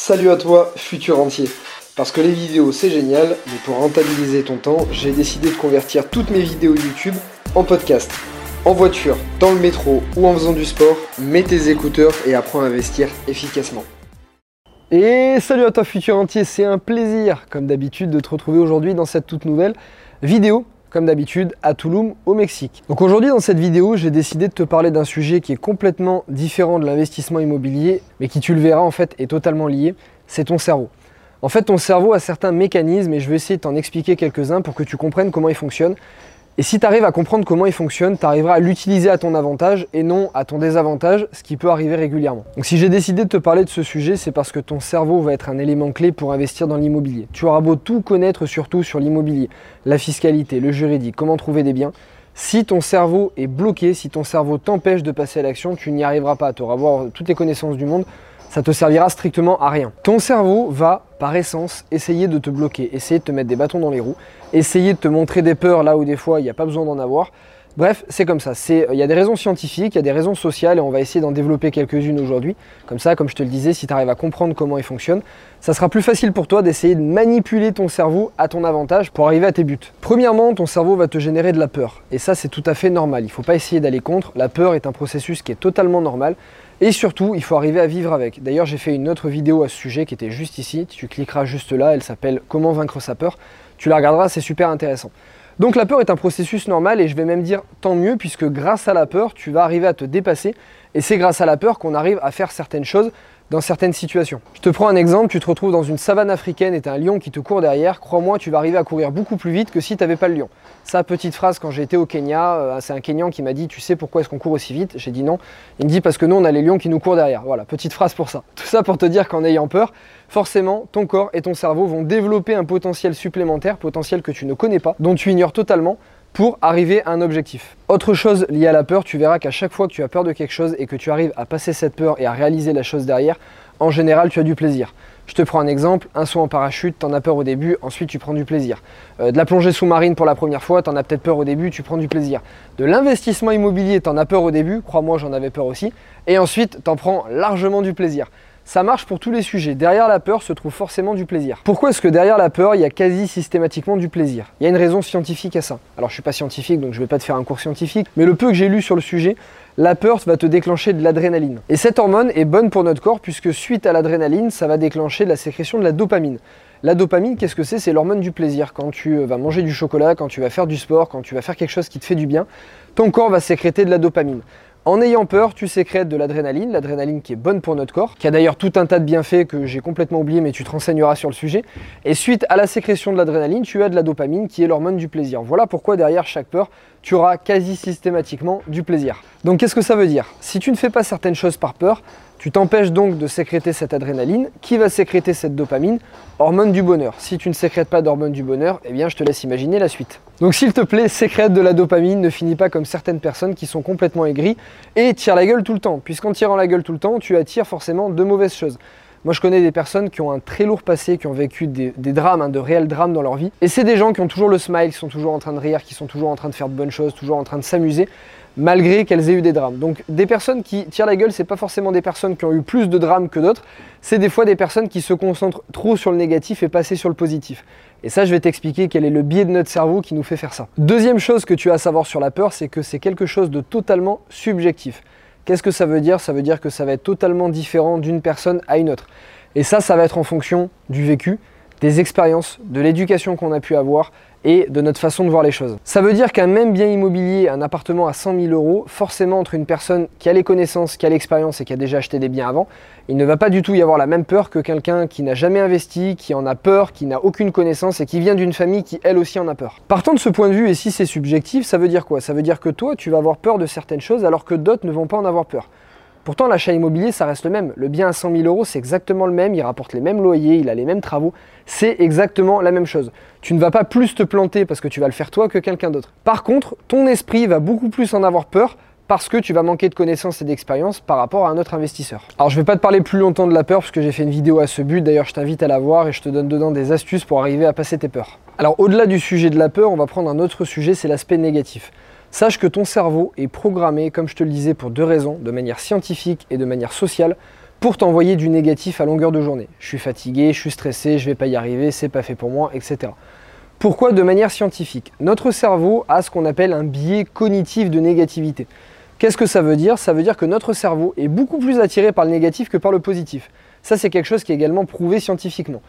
Salut à toi, futur entier. Parce que les vidéos c'est génial, mais pour rentabiliser ton temps, j'ai décidé de convertir toutes mes vidéos YouTube en podcast. En voiture, dans le métro ou en faisant du sport, mets tes écouteurs et apprends à investir efficacement. Et salut à toi futur entier, c'est un plaisir comme d'habitude de te retrouver aujourd'hui dans cette toute nouvelle vidéo comme d'habitude, à Tulum, au Mexique. Donc aujourd'hui, dans cette vidéo, j'ai décidé de te parler d'un sujet qui est complètement différent de l'investissement immobilier, mais qui, tu le verras, en fait, est totalement lié. C'est ton cerveau. En fait, ton cerveau a certains mécanismes et je vais essayer de t'en expliquer quelques-uns pour que tu comprennes comment ils fonctionnent et si tu arrives à comprendre comment il fonctionne, tu arriveras à l'utiliser à ton avantage et non à ton désavantage, ce qui peut arriver régulièrement. Donc si j'ai décidé de te parler de ce sujet, c'est parce que ton cerveau va être un élément clé pour investir dans l'immobilier. Tu auras beau tout connaître surtout sur l'immobilier, la fiscalité, le juridique, comment trouver des biens. Si ton cerveau est bloqué, si ton cerveau t'empêche de passer à l'action, tu n'y arriveras pas. Tu auras toutes les connaissances du monde, ça te servira strictement à rien. Ton cerveau va, par essence, essayer de te bloquer, essayer de te mettre des bâtons dans les roues, essayer de te montrer des peurs là où des fois il n'y a pas besoin d'en avoir. Bref, c'est comme ça. Il y a des raisons scientifiques, il y a des raisons sociales et on va essayer d'en développer quelques-unes aujourd'hui. Comme ça, comme je te le disais, si tu arrives à comprendre comment il fonctionne, ça sera plus facile pour toi d'essayer de manipuler ton cerveau à ton avantage pour arriver à tes buts. Premièrement, ton cerveau va te générer de la peur. Et ça, c'est tout à fait normal. Il ne faut pas essayer d'aller contre. La peur est un processus qui est totalement normal. Et surtout, il faut arriver à vivre avec. D'ailleurs, j'ai fait une autre vidéo à ce sujet qui était juste ici. Tu cliqueras juste là, elle s'appelle Comment vaincre sa peur. Tu la regarderas, c'est super intéressant. Donc la peur est un processus normal et je vais même dire tant mieux puisque grâce à la peur, tu vas arriver à te dépasser et c'est grâce à la peur qu'on arrive à faire certaines choses dans certaines situations. Je te prends un exemple, tu te retrouves dans une savane africaine et as un lion qui te court derrière, crois-moi, tu vas arriver à courir beaucoup plus vite que si tu n'avais pas le lion. Sa petite phrase quand été au Kenya, euh, c'est un Kenyan qui m'a dit Tu sais pourquoi est-ce qu'on court aussi vite? J'ai dit non. Il me dit Parce que nous, on a les lions qui nous courent derrière. Voilà, petite phrase pour ça. Tout ça pour te dire qu'en ayant peur, forcément, ton corps et ton cerveau vont développer un potentiel supplémentaire, potentiel que tu ne connais pas, dont tu ignores totalement pour arriver à un objectif. Autre chose liée à la peur, tu verras qu'à chaque fois que tu as peur de quelque chose et que tu arrives à passer cette peur et à réaliser la chose derrière, en général, tu as du plaisir. Je te prends un exemple, un saut en parachute, t'en as peur au début, ensuite tu prends du plaisir. Euh, de la plongée sous-marine pour la première fois, t'en as peut-être peur au début, tu prends du plaisir. De l'investissement immobilier, t'en as peur au début, crois-moi j'en avais peur aussi, et ensuite t'en prends largement du plaisir. Ça marche pour tous les sujets. Derrière la peur se trouve forcément du plaisir. Pourquoi est-ce que derrière la peur, il y a quasi systématiquement du plaisir? Il y a une raison scientifique à ça. Alors je suis pas scientifique, donc je vais pas te faire un cours scientifique, mais le peu que j'ai lu sur le sujet, la peur va te déclencher de l'adrénaline. Et cette hormone est bonne pour notre corps puisque suite à l'adrénaline, ça va déclencher la sécrétion de la dopamine. La dopamine, qu'est-ce que c'est? C'est l'hormone du plaisir. Quand tu euh, vas manger du chocolat, quand tu vas faire du sport, quand tu vas faire quelque chose qui te fait du bien, ton corps va sécréter de la dopamine. En ayant peur, tu sécrètes de l'adrénaline, l'adrénaline qui est bonne pour notre corps, qui a d'ailleurs tout un tas de bienfaits que j'ai complètement oublié, mais tu te renseigneras sur le sujet. Et suite à la sécrétion de l'adrénaline, tu as de la dopamine qui est l'hormone du plaisir. Voilà pourquoi derrière chaque peur, tu auras quasi systématiquement du plaisir. Donc qu'est-ce que ça veut dire? Si tu ne fais pas certaines choses par peur, tu t'empêches donc de sécréter cette adrénaline. Qui va sécréter cette dopamine? Hormone du bonheur. Si tu ne sécrètes pas d'hormone du bonheur, eh bien je te laisse imaginer la suite. Donc s'il te plaît, sécrète de la dopamine, ne finis pas comme certaines personnes qui sont complètement aigries et tirent la gueule tout le temps. Puisqu'en tirant la gueule tout le temps, tu attires forcément de mauvaises choses. Moi, je connais des personnes qui ont un très lourd passé, qui ont vécu des, drames, hein, de réels drames dans leur vie. Et c'est des gens qui ont toujours le smile, qui sont toujours en train de rire, qui sont toujours en train de faire de bonnes choses, toujours en train de s'amuser malgré qu'elles aient eu des drames. Donc des personnes qui tirent la gueule, c'est pas forcément des personnes qui ont eu plus de drames que d'autres, c'est des fois des personnes qui se concentrent trop sur le négatif et pas assez sur le positif. Et ça, je vais t'expliquer quel est le biais de notre cerveau qui nous fait faire ça. Deuxième chose que tu as à savoir sur la peur, c'est que c'est quelque chose de totalement subjectif. Qu'est-ce que ça veut dire? Ça veut dire que ça va être totalement différent d'une personne à une autre. Et ça, ça va être en fonction du vécu, des expériences, de l'éducation qu'on a pu avoir, et de notre façon de voir les choses. Ça veut dire qu'un même bien immobilier, un appartement à 100 000 euros, forcément entre une personne qui a les connaissances, qui a l'expérience et qui a déjà acheté des biens avant, il ne va pas du tout y avoir la même peur que quelqu'un qui n'a jamais investi, qui en a peur, qui n'a aucune connaissance et qui vient d'une famille qui elle aussi en a peur. Partant de ce point de vue, et si c'est subjectif, ça veut dire quoi? Ça veut dire que toi, tu vas avoir peur de certaines choses alors que d'autres ne vont pas en avoir peur. Pourtant, l'achat immobilier, ça reste le même. Le bien à 100 000 euros, c'est exactement le même. Il rapporte les mêmes loyers, il a les mêmes travaux. C'est exactement la même chose. Tu ne vas pas plus te planter parce que tu vas le faire toi que quelqu'un d'autre. Par contre, ton esprit va beaucoup plus en avoir peur parce que tu vas manquer de connaissances et d'expérience par rapport à un autre investisseur. Alors je ne vais pas te parler plus longtemps de la peur parce que j'ai fait une vidéo à ce but, d'ailleurs je t'invite à la voir et je te donne dedans des astuces pour arriver à passer tes peurs. Alors au-delà du sujet de la peur, on va prendre un autre sujet, c'est l'aspect négatif. Sache que ton cerveau est programmé, comme je te le disais, pour deux raisons, de manière scientifique et de manière sociale, pour t'envoyer du négatif à longueur de journée. Je suis fatigué, je suis stressé, je vais pas y arriver, c'est pas fait pour moi, etc. Pourquoi de manière scientifique? Notre cerveau a ce qu'on appelle un biais cognitif de négativité. Qu'est-ce que ça veut dire? Ça veut dire que notre cerveau est beaucoup plus attiré par le négatif que par le positif. Ça, c'est quelque chose qui est également prouvé scientifiquement.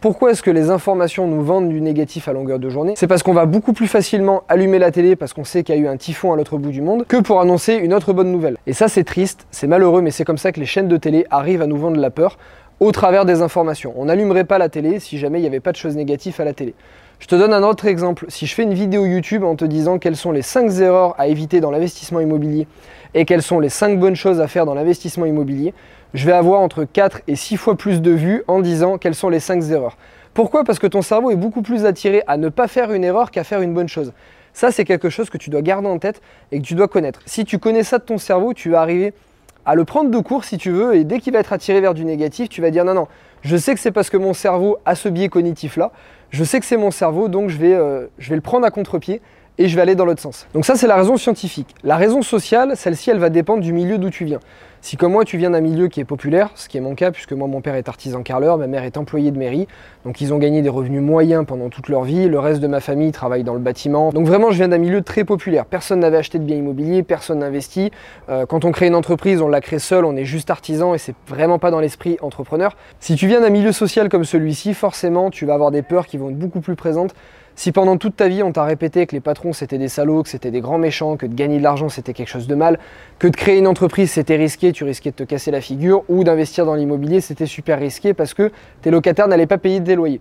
Pourquoi est-ce que les informations nous vendent du négatif à longueur de journée? C'est parce qu'on va beaucoup plus facilement allumer la télé parce qu'on sait qu'il y a eu un typhon à l'autre bout du monde que pour annoncer une autre bonne nouvelle. Et ça c'est triste, c'est malheureux, mais c'est comme ça que les chaînes de télé arrivent à nous vendre la peur au travers des informations. On n'allumerait pas la télé si jamais il n'y avait pas de choses négatives à la télé. Je te donne un autre exemple. Si je fais une vidéo YouTube en te disant quelles sont les 5 erreurs à éviter dans l'investissement immobilier et quelles sont les 5 bonnes choses à faire dans l'investissement immobilier, je vais avoir entre 4 et 6 fois plus de vues en disant quelles sont les 5 erreurs. Pourquoi? Parce que ton cerveau est beaucoup plus attiré à ne pas faire une erreur qu'à faire une bonne chose. Ça, c'est quelque chose que tu dois garder en tête et que tu dois connaître. Si tu connais ça de ton cerveau, tu vas arriver à le prendre de court si tu veux, et dès qu'il va être attiré vers du négatif, tu vas dire non, non, je sais que c'est parce que mon cerveau a ce biais cognitif-là, je sais que c'est mon cerveau, donc je vais, euh, le prendre à contre-pied et je vais aller dans l'autre sens. Donc ça, c'est la raison scientifique. La raison sociale, celle-ci, elle va dépendre du milieu d'où tu viens. Si comme moi tu viens d'un milieu qui est populaire, ce qui est mon cas puisque moi mon père est artisan carreleur, ma mère est employée de mairie, donc ils ont gagné des revenus moyens pendant toute leur vie, le reste de ma famille travaille dans le bâtiment, donc vraiment je viens d'un milieu très populaire, personne n'avait acheté de biens immobiliers, personne n'investit, euh, quand on crée une entreprise on la crée seul, on est juste artisan et c'est vraiment pas dans l'esprit entrepreneur. Si tu viens d'un milieu social comme celui-ci, forcément tu vas avoir des peurs qui vont être beaucoup plus présentes si pendant toute ta vie on t'a répété que les patrons c'était des salauds, que c'était des grands méchants, que de gagner de l'argent c'était quelque chose de mal, que de créer une entreprise c'était risqué, tu risquais de te casser la figure, ou d'investir dans l'immobilier c'était super risqué parce que tes locataires n'allaient pas payer des loyers.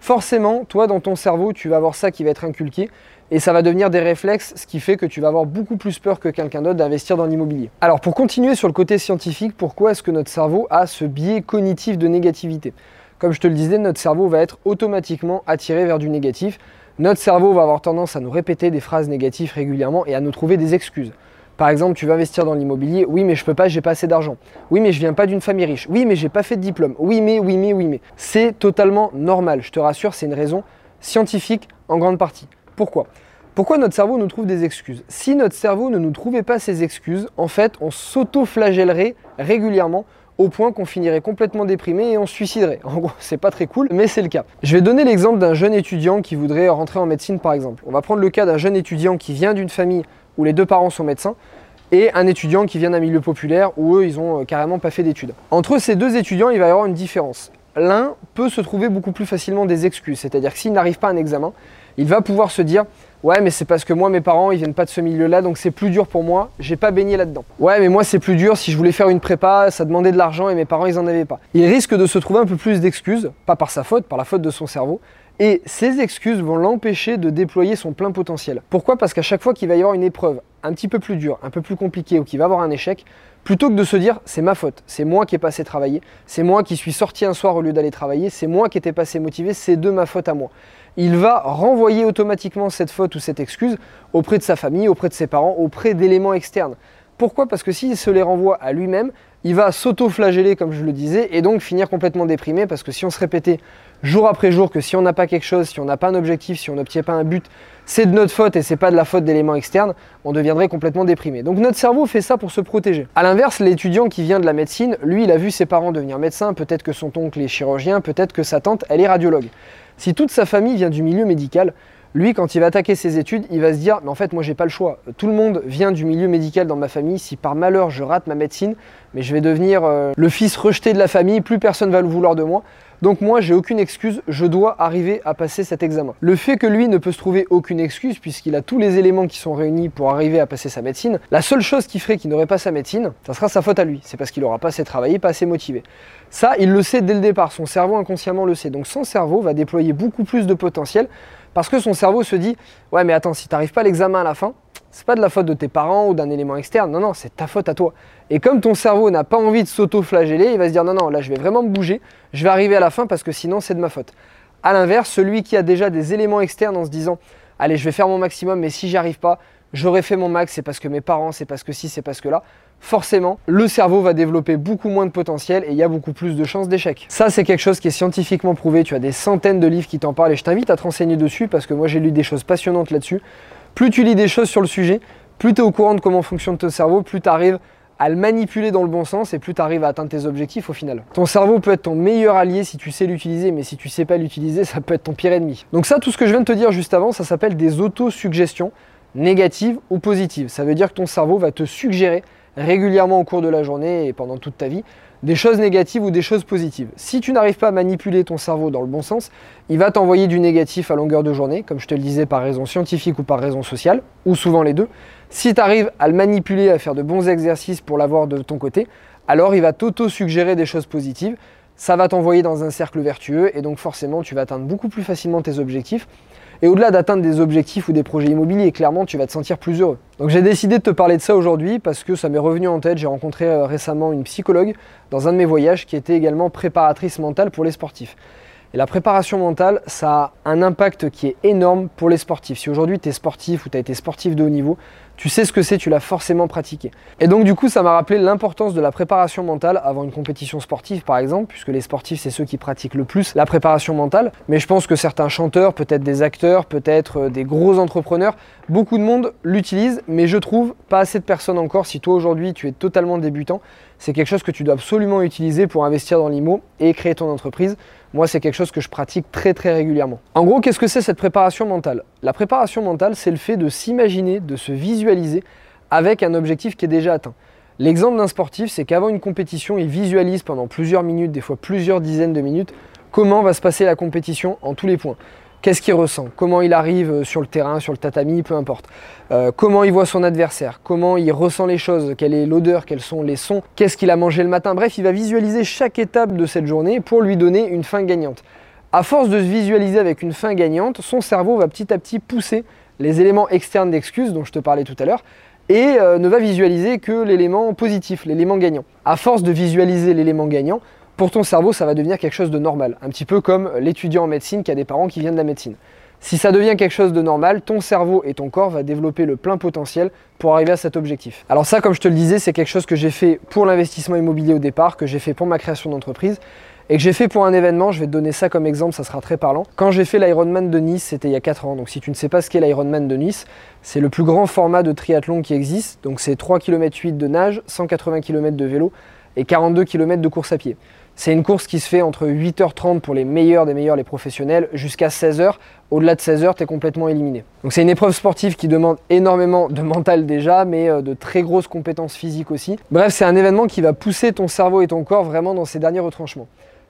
Forcément, toi dans ton cerveau, tu vas avoir ça qui va être inculqué et ça va devenir des réflexes, ce qui fait que tu vas avoir beaucoup plus peur que quelqu'un d'autre d'investir dans l'immobilier. Alors pour continuer sur le côté scientifique, pourquoi est-ce que notre cerveau a ce biais cognitif de négativité? Comme je te le disais, notre cerveau va être automatiquement attiré vers du négatif notre cerveau va avoir tendance à nous répéter des phrases négatives régulièrement et à nous trouver des excuses. Par exemple, tu vas investir dans l'immobilier, oui mais je peux pas, j'ai pas assez d'argent. Oui mais je viens pas d'une famille riche. Oui mais j'ai pas fait de diplôme. Oui mais, oui mais, oui mais. C'est totalement normal, je te rassure, c'est une raison scientifique en grande partie. Pourquoi? Pourquoi notre cerveau nous trouve des excuses? Si notre cerveau ne nous trouvait pas ces excuses, en fait, on s'auto-flagellerait régulièrement au point qu'on finirait complètement déprimé et on se suiciderait. En gros, c'est pas très cool, mais c'est le cas. Je vais donner l'exemple d'un jeune étudiant qui voudrait rentrer en médecine par exemple. On va prendre le cas d'un jeune étudiant qui vient d'une famille où les deux parents sont médecins et un étudiant qui vient d'un milieu populaire où eux, ils ont euh, carrément pas fait d'études. Entre ces deux étudiants, il va y avoir une différence. L'un peut se trouver beaucoup plus facilement des excuses, c'est-à-dire s'il n'arrive pas à un examen, il va pouvoir se dire Ouais, mais c'est parce que moi, mes parents, ils viennent pas de ce milieu-là, donc c'est plus dur pour moi. J'ai pas baigné là-dedans. Ouais, mais moi, c'est plus dur. Si je voulais faire une prépa, ça demandait de l'argent et mes parents, ils en avaient pas. Il risque de se trouver un peu plus d'excuses, pas par sa faute, par la faute de son cerveau. Et ces excuses vont l'empêcher de déployer son plein potentiel. Pourquoi? Parce qu'à chaque fois qu'il va y avoir une épreuve un petit peu plus dure, un peu plus compliquée ou qu'il va avoir un échec, plutôt que de se dire c'est ma faute, c'est moi qui ai passé travailler, c'est moi qui suis sorti un soir au lieu d'aller travailler, c'est moi qui étais passé motivé, c'est de ma faute à moi il va renvoyer automatiquement cette faute ou cette excuse auprès de sa famille, auprès de ses parents, auprès d'éléments externes. Pourquoi? Parce que s'il se les renvoie à lui-même, il va s'auto-flageller, comme je le disais, et donc finir complètement déprimé, parce que si on se répétait jour après jour que si on n'a pas quelque chose, si on n'a pas un objectif, si on n'obtient pas un but, c'est de notre faute et c'est pas de la faute d'éléments externes, on deviendrait complètement déprimé. Donc notre cerveau fait ça pour se protéger. A l'inverse, l'étudiant qui vient de la médecine, lui, il a vu ses parents devenir médecins, peut-être que son oncle est chirurgien, peut-être que sa tante, elle est radiologue. Si toute sa famille vient du milieu médical, lui, quand il va attaquer ses études, il va se dire, mais en fait, moi, j'ai pas le choix. Tout le monde vient du milieu médical dans ma famille. Si par malheur je rate ma médecine, mais je vais devenir euh, le fils rejeté de la famille, plus personne va le vouloir de moi. Donc moi, j'ai aucune excuse, je dois arriver à passer cet examen. Le fait que lui ne peut se trouver aucune excuse, puisqu'il a tous les éléments qui sont réunis pour arriver à passer sa médecine, la seule chose qui ferait qu'il n'aurait pas sa médecine, ça sera sa faute à lui. C'est parce qu'il n'aura pas assez travaillé, pas assez motivé. Ça, il le sait dès le départ, son cerveau inconsciemment le sait. Donc son cerveau va déployer beaucoup plus de potentiel parce que son cerveau se dit Ouais, mais attends, si tu n'arrives pas à l'examen à la fin, c'est pas de la faute de tes parents ou d'un élément externe, non, non, c'est ta faute à toi. Et comme ton cerveau n'a pas envie de s'auto-flageller, il va se dire Non, non, là je vais vraiment me bouger, je vais arriver à la fin parce que sinon c'est de ma faute. A l'inverse, celui qui a déjà des éléments externes en se disant Allez, je vais faire mon maximum, mais si j'y arrive pas, j'aurais fait mon max, c'est parce que mes parents, c'est parce que si, c'est parce que là, forcément, le cerveau va développer beaucoup moins de potentiel et il y a beaucoup plus de chances d'échec. Ça, c'est quelque chose qui est scientifiquement prouvé. Tu as des centaines de livres qui t'en parlent et je t'invite à te renseigner dessus parce que moi, j'ai lu des choses passionnantes là-dessus. Plus tu lis des choses sur le sujet, plus tu es au courant de comment fonctionne ton cerveau, plus tu arrives à le manipuler dans le bon sens et plus tu arrives à atteindre tes objectifs au final. Ton cerveau peut être ton meilleur allié si tu sais l'utiliser, mais si tu sais pas l'utiliser, ça peut être ton pire ennemi. Donc ça, tout ce que je viens de te dire juste avant, ça s'appelle des autosuggestions négatives ou positives. Ça veut dire que ton cerveau va te suggérer régulièrement au cours de la journée et pendant toute ta vie des choses négatives ou des choses positives. Si tu n'arrives pas à manipuler ton cerveau dans le bon sens, il va t'envoyer du négatif à longueur de journée, comme je te le disais par raison scientifique ou par raison sociale, ou souvent les deux. Si tu arrives à le manipuler, à faire de bons exercices pour l'avoir de ton côté, alors il va t'auto-suggérer des choses positives, ça va t'envoyer dans un cercle vertueux et donc forcément tu vas atteindre beaucoup plus facilement tes objectifs et au-delà d'atteindre des objectifs ou des projets immobiliers, clairement, tu vas te sentir plus heureux. Donc j'ai décidé de te parler de ça aujourd'hui parce que ça m'est revenu en tête. J'ai rencontré euh, récemment une psychologue dans un de mes voyages qui était également préparatrice mentale pour les sportifs. Et la préparation mentale, ça a un impact qui est énorme pour les sportifs. Si aujourd'hui tu es sportif ou tu as été sportif de haut niveau, tu sais ce que c'est, tu l'as forcément pratiqué. Et donc du coup, ça m'a rappelé l'importance de la préparation mentale avant une compétition sportive par exemple, puisque les sportifs, c'est ceux qui pratiquent le plus la préparation mentale. Mais je pense que certains chanteurs, peut-être des acteurs, peut-être euh, des gros entrepreneurs, beaucoup de monde l'utilise, mais je trouve pas assez de personnes encore. Si toi aujourd'hui tu es totalement débutant, c'est quelque chose que tu dois absolument utiliser pour investir dans l'IMO et créer ton entreprise. Moi, c'est quelque chose que je pratique très très régulièrement. En gros, qu'est-ce que c'est cette préparation mentale? La préparation mentale, c'est le fait de s'imaginer, de se visualiser avec un objectif qui est déjà atteint. L'exemple d'un sportif, c'est qu'avant une compétition, il visualise pendant plusieurs minutes, des fois plusieurs dizaines de minutes, comment va se passer la compétition en tous les points. Qu'est-ce qu'il ressent, comment il arrive euh, sur le terrain, sur le tatami, peu importe, euh, comment il voit son adversaire, comment il ressent les choses, quelle est l'odeur, quels sont les sons, qu'est-ce qu'il a mangé le matin, bref, il va visualiser chaque étape de cette journée pour lui donner une fin gagnante. À force de se visualiser avec une fin gagnante, son cerveau va petit à petit pousser les éléments externes d'excuses dont je te parlais tout à l'heure et euh, ne va visualiser que l'élément positif, l'élément gagnant. À force de visualiser l'élément gagnant, pour ton cerveau, ça va devenir quelque chose de normal. Un petit peu comme l'étudiant en médecine qui a des parents qui viennent de la médecine. Si ça devient quelque chose de normal, ton cerveau et ton corps va développer le plein potentiel pour arriver à cet objectif. Alors ça, comme je te le disais, c'est quelque chose que j'ai fait pour l'investissement immobilier au départ, que j'ai fait pour ma création d'entreprise et que j'ai fait pour un événement, je vais te donner ça comme exemple, ça sera très parlant. Quand j'ai fait l'Ironman de Nice, c'était il y a 4 ans. Donc si tu ne sais pas ce qu'est l'Ironman de Nice, c'est le plus grand format de triathlon qui existe. Donc c'est 3 km 8 de nage, 180 km de vélo et 42 km de course à pied. C'est une course qui se fait entre 8h30 pour les meilleurs des meilleurs, les professionnels, jusqu'à 16h. Au-delà de 16h, tu es complètement éliminé. Donc c'est une épreuve sportive qui demande énormément de mental déjà, mais euh, de très grosses compétences physiques aussi. Bref, c'est un événement qui va pousser ton cerveau et ton corps vraiment dans ces derniers retranchements.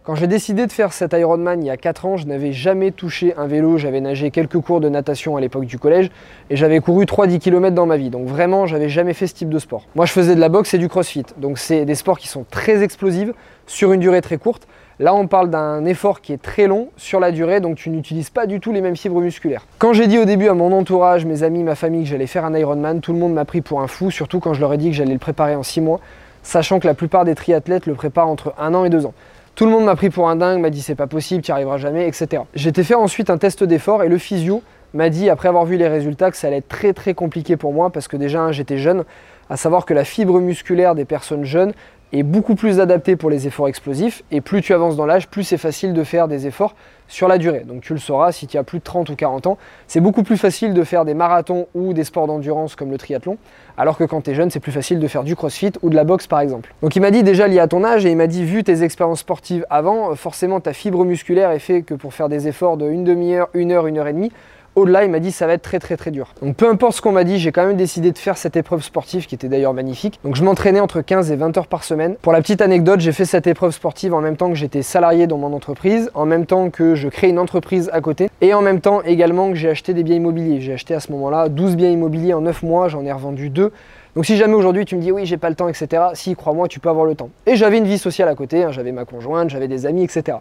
Quand j'ai décidé de faire cet Ironman il y a 4 ans, je n'avais jamais touché un vélo, j'avais nagé quelques cours de natation à l'époque du collège et j'avais couru 3-10 km dans ma vie. Donc vraiment, j'avais jamais fait ce type de sport. Moi, je faisais de la boxe et du crossfit. Donc c'est des sports qui sont très explosifs sur une durée très courte. Là, on parle d'un effort qui est très long sur la durée, donc tu n'utilises pas du tout les mêmes fibres musculaires. Quand j'ai dit au début à mon entourage, mes amis, ma famille que j'allais faire un Ironman, tout le monde m'a pris pour un fou, surtout quand je leur ai dit que j'allais le préparer en 6 mois, sachant que la plupart des triathlètes le préparent entre 1 an et 2 ans. Tout le monde m'a pris pour un dingue, m'a dit c'est pas possible, tu n'y arriveras jamais, etc. Été faire ensuite un test d'effort et le physio m'a dit, après avoir vu les résultats, que ça allait être très très compliqué pour moi parce que déjà j'étais jeune, à savoir que la fibre musculaire des personnes jeunes est beaucoup plus adaptée pour les efforts explosifs et plus tu avances dans l'âge, plus c'est facile de faire des efforts sur la durée. Donc tu le sauras si tu as plus de 30 ou 40 ans, c'est beaucoup plus facile de faire des marathons ou des sports d'endurance comme le triathlon, alors que quand tu es jeune, c'est plus facile de faire du crossfit ou de la boxe par exemple. Donc il m'a dit déjà lié à ton âge et il m'a dit vu tes expériences sportives avant, forcément ta fibre musculaire est fait que pour faire des efforts de une demi-heure, une heure, une heure et demie, au-delà, il m'a dit ça va être très très très dur. Donc peu importe ce qu'on m'a dit, j'ai quand même décidé de faire cette épreuve sportive qui était d'ailleurs magnifique. Donc je m'entraînais entre 15 et 20 heures par semaine. Pour la petite anecdote, j'ai fait cette épreuve sportive en même temps que j'étais salarié dans mon entreprise, en même temps que je crée une entreprise à côté et en même temps également que j'ai acheté des biens immobiliers. J'ai acheté à ce moment-là 12 biens immobiliers en 9 mois, j'en ai revendu 2. Donc si jamais aujourd'hui tu me dis oui j'ai pas le temps etc. Si crois-moi tu peux avoir le temps. Et j'avais une vie sociale à côté, hein, j'avais ma conjointe, j'avais des amis etc.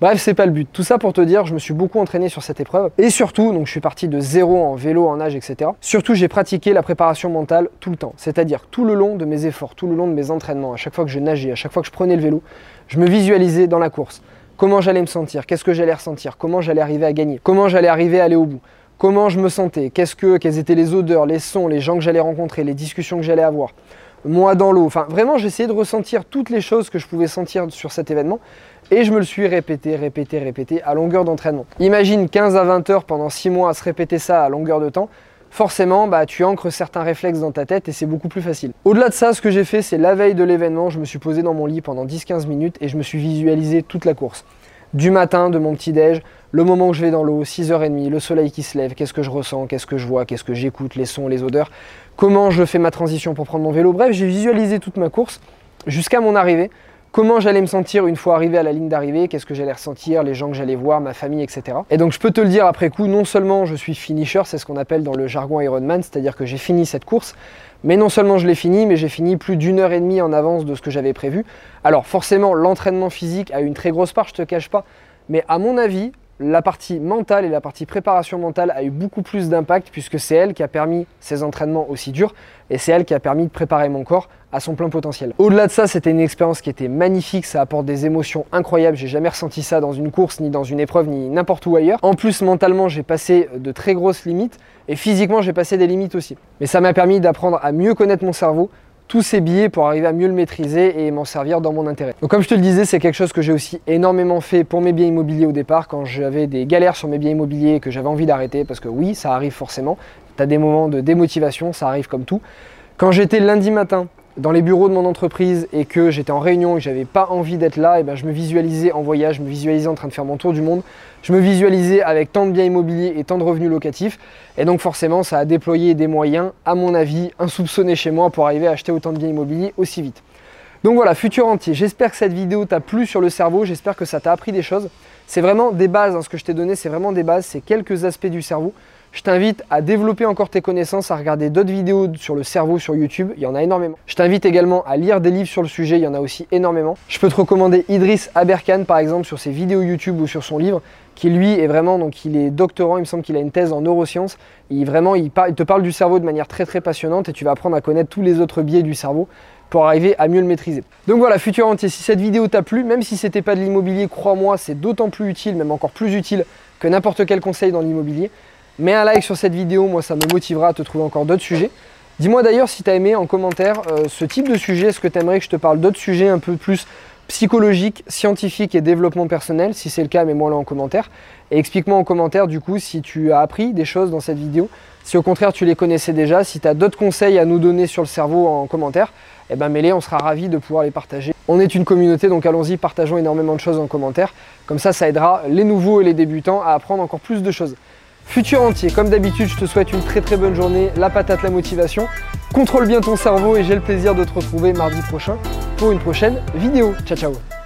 Bref c'est pas le but. Tout ça pour te dire je me suis beaucoup entraîné sur cette épreuve. Et surtout donc je suis parti de zéro en vélo, en nage etc. Surtout j'ai pratiqué la préparation mentale tout le temps. C'est-à-dire tout le long de mes efforts, tout le long de mes entraînements, à chaque fois que je nageais, à chaque fois que je prenais le vélo, je me visualisais dans la course. Comment j'allais me sentir, qu'est-ce que j'allais ressentir, comment j'allais arriver à gagner, comment j'allais arriver à aller au bout comment je me sentais, qu'est-ce que, quelles étaient les odeurs, les sons, les gens que j'allais rencontrer, les discussions que j'allais avoir, moi dans l'eau. Enfin, vraiment, j'essayais de ressentir toutes les choses que je pouvais sentir sur cet événement et je me le suis répété, répété, répété à longueur d'entraînement. Imagine 15 à 20 heures pendant 6 mois à se répéter ça à longueur de temps. forcément, bah, tu ancres certains réflexes dans ta tête et c'est beaucoup plus facile. Au-delà de ça, ce que j'ai fait, c'est la veille de l'événement, je me suis posé dans mon lit pendant 10-15 minutes et je me suis visualisé toute la course. Du matin, de mon petit-déj, le moment où je vais dans l'eau, 6h30, le soleil qui se lève, qu'est-ce que je ressens, qu'est-ce que je vois, qu'est-ce que j'écoute, les sons, les odeurs, comment je fais ma transition pour prendre mon vélo. Bref, j'ai visualisé toute ma course jusqu'à mon arrivée comment j'allais me sentir une fois arrivé à la ligne d'arrivée, qu'est-ce que j'allais ressentir, les gens que j'allais voir, ma famille, etc. Et donc je peux te le dire après coup, non seulement je suis finisher, c'est ce qu'on appelle dans le jargon Ironman, c'est-à-dire que j'ai fini cette course, mais non seulement je l'ai fini, mais j'ai fini plus d'une heure et demie en avance de ce que j'avais prévu. Alors forcément, l'entraînement physique a une très grosse part, je te cache pas, mais à mon avis, la partie mentale et la partie préparation mentale a eu beaucoup plus d'impact puisque c'est elle qui a permis ces entraînements aussi durs et c'est elle qui a permis de préparer mon corps à son plein potentiel. Au-delà de ça, c'était une expérience qui était magnifique, ça apporte des émotions incroyables, j'ai jamais ressenti ça dans une course, ni dans une épreuve, ni n'importe où ailleurs. En plus, mentalement, j'ai passé de très grosses limites et physiquement, j'ai passé des limites aussi. Mais ça m'a permis d'apprendre à mieux connaître mon cerveau, tous ces billets pour arriver à mieux le maîtriser et m'en servir dans mon intérêt. Donc comme je te le disais, c'est quelque chose que j'ai aussi énormément fait pour mes biens immobiliers au départ, quand j'avais des galères sur mes biens immobiliers et que j'avais envie d'arrêter, parce que oui, ça arrive forcément, tu as des moments de démotivation, ça arrive comme tout. Quand j'étais lundi matin dans les bureaux de mon entreprise et que j'étais en réunion et que j'avais pas envie d'être là, et ben je me visualisais en voyage, je me visualisais en train de faire mon tour du monde, je me visualisais avec tant de biens immobiliers et tant de revenus locatifs, et donc forcément ça a déployé des moyens, à mon avis, insoupçonnés chez moi pour arriver à acheter autant de biens immobiliers aussi vite. Donc voilà, futur entier, j'espère que cette vidéo t'a plu sur le cerveau, j'espère que ça t'a appris des choses. C'est vraiment des bases, hein, ce que je t'ai donné, c'est vraiment des bases, c'est quelques aspects du cerveau. Je t'invite à développer encore tes connaissances, à regarder d'autres vidéos sur le cerveau sur YouTube, il y en a énormément. Je t'invite également à lire des livres sur le sujet, il y en a aussi énormément. Je peux te recommander Idriss Aberkan par exemple sur ses vidéos YouTube ou sur son livre, qui lui est vraiment, donc il est doctorant, il me semble qu'il a une thèse en neurosciences. Il, vraiment, te parle du cerveau de manière très très passionnante et tu vas apprendre à connaître tous les autres biais du cerveau pour arriver à mieux le maîtriser. Donc voilà, futur entier, si cette vidéo t'a plu, même si c'était pas de l'immobilier, crois-moi, c'est d'autant plus utile, même encore plus utile que n'importe quel conseil dans l'immobilier. Mets un like sur cette vidéo, moi ça me motivera à te trouver encore d'autres sujets. Dis-moi d'ailleurs si tu as aimé en commentaire euh, ce type de sujet, est-ce que tu aimerais que je te parle d'autres sujets un peu plus psychologiques, scientifiques et développement personnel Si c'est le cas, mets-moi là en commentaire. Et explique-moi en commentaire du coup si tu as appris des choses dans cette vidéo, si au contraire tu les connaissais déjà, si tu as d'autres conseils à nous donner sur le cerveau en commentaire, eh ben mets-les, on sera ravis de pouvoir les partager. On est une communauté, donc allons-y, partageons énormément de choses en commentaire. Comme ça, ça aidera les nouveaux et les débutants à apprendre encore plus de choses. Futur entier, comme d'habitude, je te souhaite une très très bonne journée, la patate, la motivation. Contrôle bien ton cerveau et j'ai le plaisir de te retrouver mardi prochain pour une prochaine vidéo. Ciao ciao